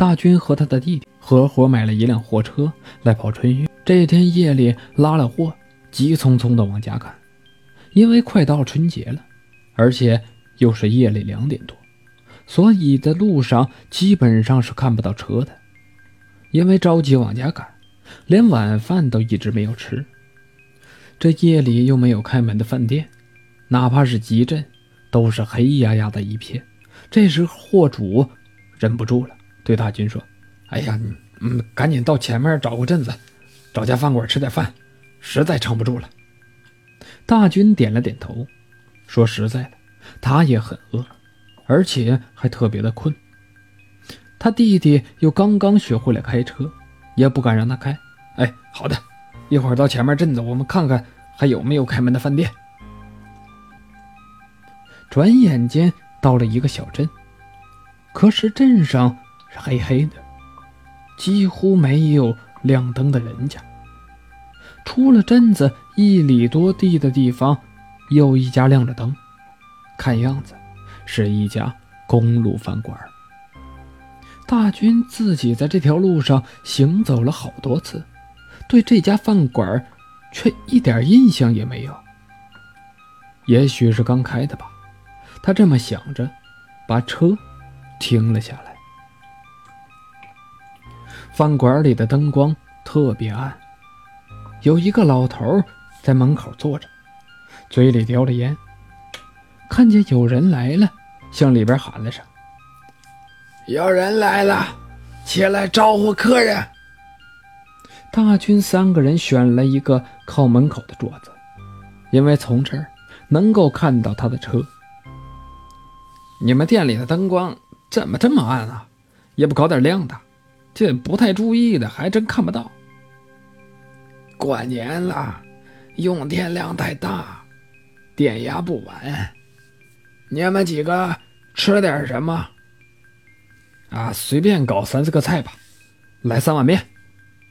大军和他的弟弟合伙买了一辆货车来跑春运。这天夜里拉了货，急匆匆地往家赶，因为快到春节了，而且又是夜里两点多，所以在路上基本上是看不到车的。因为着急往家赶，连晚饭都一直没有吃。这夜里又没有开门的饭店，哪怕是集镇，都是黑压压的一片。这时货主忍不住了，对大军说：“哎呀，嗯，赶紧到前面找个镇子，找家饭馆吃点饭，实在撑不住了。”大军点了点头，说：“实在的，他也很饿，而且还特别的困。”他弟弟又刚刚学会了开车，也不敢让他开。哎，好的，一会儿到前面镇子，我们看看还有没有开门的饭店。转眼间到了一个小镇，可是镇上是黑黑的，几乎没有亮灯的人家。出了镇子一里多地的地方，有一家亮着灯，看样子是一家公路饭馆。大军自己在这条路上行走了好多次，对这家饭馆却一点印象也没有。也许是刚开的吧，他这么想着，把车停了下来。饭馆里的灯光特别暗，有一个老头在门口坐着，嘴里叼着烟。看见有人来了，向里边喊了声。有人来了，起来招呼客人。大军三个人选了一个靠门口的桌子，因为从这儿能够看到他的车。你们店里的灯光怎么这么暗啊？也不搞点亮的，这不太注意的还真看不到。过年了，用电量太大，电压不稳。你们几个吃点什么？啊，随便搞三四个菜吧，来三碗面，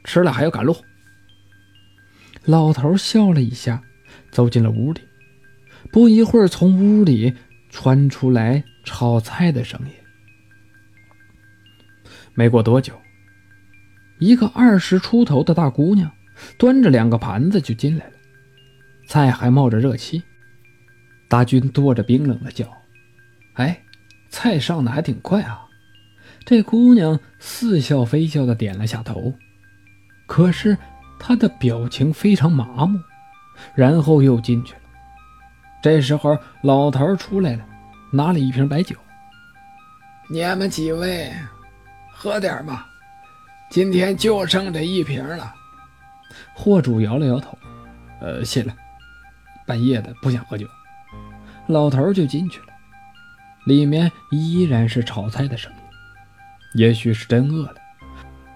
吃了还要赶路。老头笑了一下，走进了屋里。不一会儿，从屋里传出来炒菜的声音。没过多久，一个二十出头的大姑娘端着两个盘子就进来了，菜还冒着热气。大军跺着冰冷的脚：“哎，菜上的还挺快啊！”这姑娘似笑非笑的点了下头，可是她的表情非常麻木，然后又进去了。这时候，老头出来了，拿了一瓶白酒。你们几位，喝点吧，今天就剩这一瓶了。货主摇了摇头，呃，谢了，半夜的不想喝酒。老头就进去了，里面依然是炒菜的声音。也许是真饿了，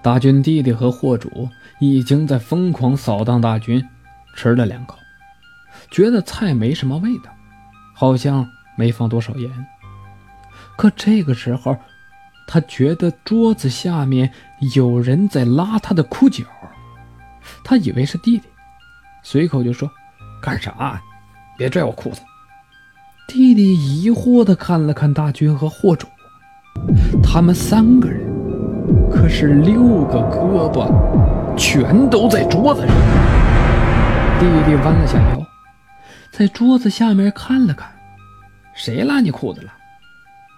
大军弟弟和货主已经在疯狂扫荡大军，吃了两口，觉得菜没什么味道，好像没放多少盐。可这个时候，他觉得桌子下面有人在拉他的裤脚，他以为是弟弟，随口就说：“干啥？别拽我裤子。”弟弟疑惑地看了看大军和货主。他们三个人，可是六个胳膊全都在桌子上。弟弟弯了下腰，在桌子下面看了看，谁拉你裤子了？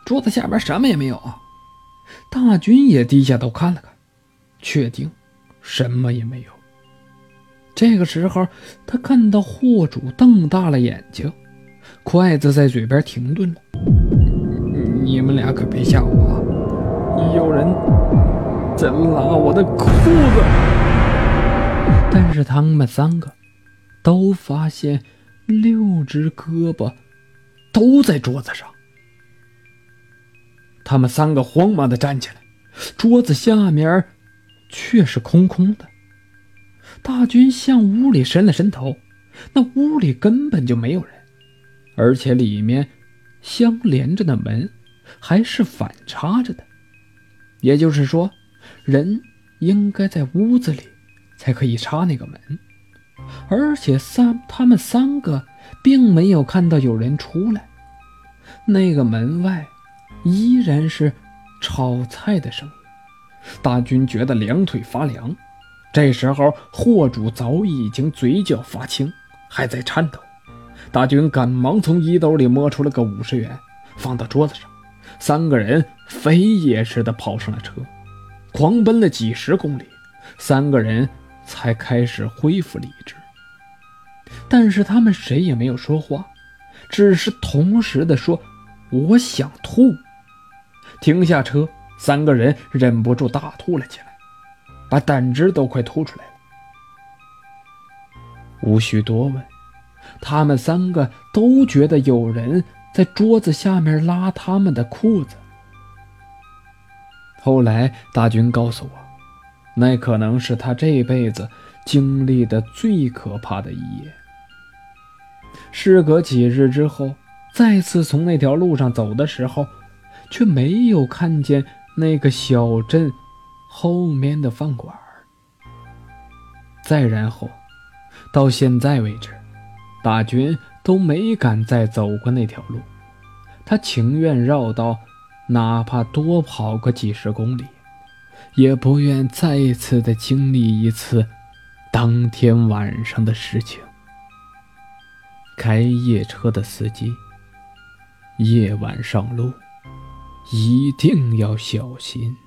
桌子下边什么也没有。大军也低下头看了看，确定什么也没有。这个时候，他看到货主瞪大了眼睛，筷子在嘴边停顿了。你们俩可别吓我啊！有人在拉我的裤子。但是他们三个都发现六只胳膊都在桌子上。他们三个慌忙的站起来，桌子下面却是空空的。大军向屋里伸了伸头，那屋里根本就没有人，而且里面相连着的门。还是反插着的，也就是说，人应该在屋子里才可以插那个门，而且三他们三个并没有看到有人出来。那个门外依然是炒菜的声音，大军觉得两腿发凉。这时候，货主早已经嘴角发青，还在颤抖。大军赶忙从衣兜里摸出了个五十元，放到桌子上。三个人飞也似的跑上了车，狂奔了几十公里，三个人才开始恢复理智。但是他们谁也没有说话，只是同时的说：“我想吐。”停下车，三个人忍不住大吐了起来。把胆汁都快吐出来了。无需多问，他们三个都觉得有人在桌子下面拉他们的裤子。后来大军告诉我，那可能是他这辈子经历的最可怕的一夜。事隔几日之后，再次从那条路上走的时候，却没有看见那个小镇。后面的饭馆再然后，到现在为止，大军都没敢再走过那条路。他情愿绕道，哪怕多跑个几十公里，也不愿再次的经历一次当天晚上的事情。开夜车的司机，夜晚上路一定要小心。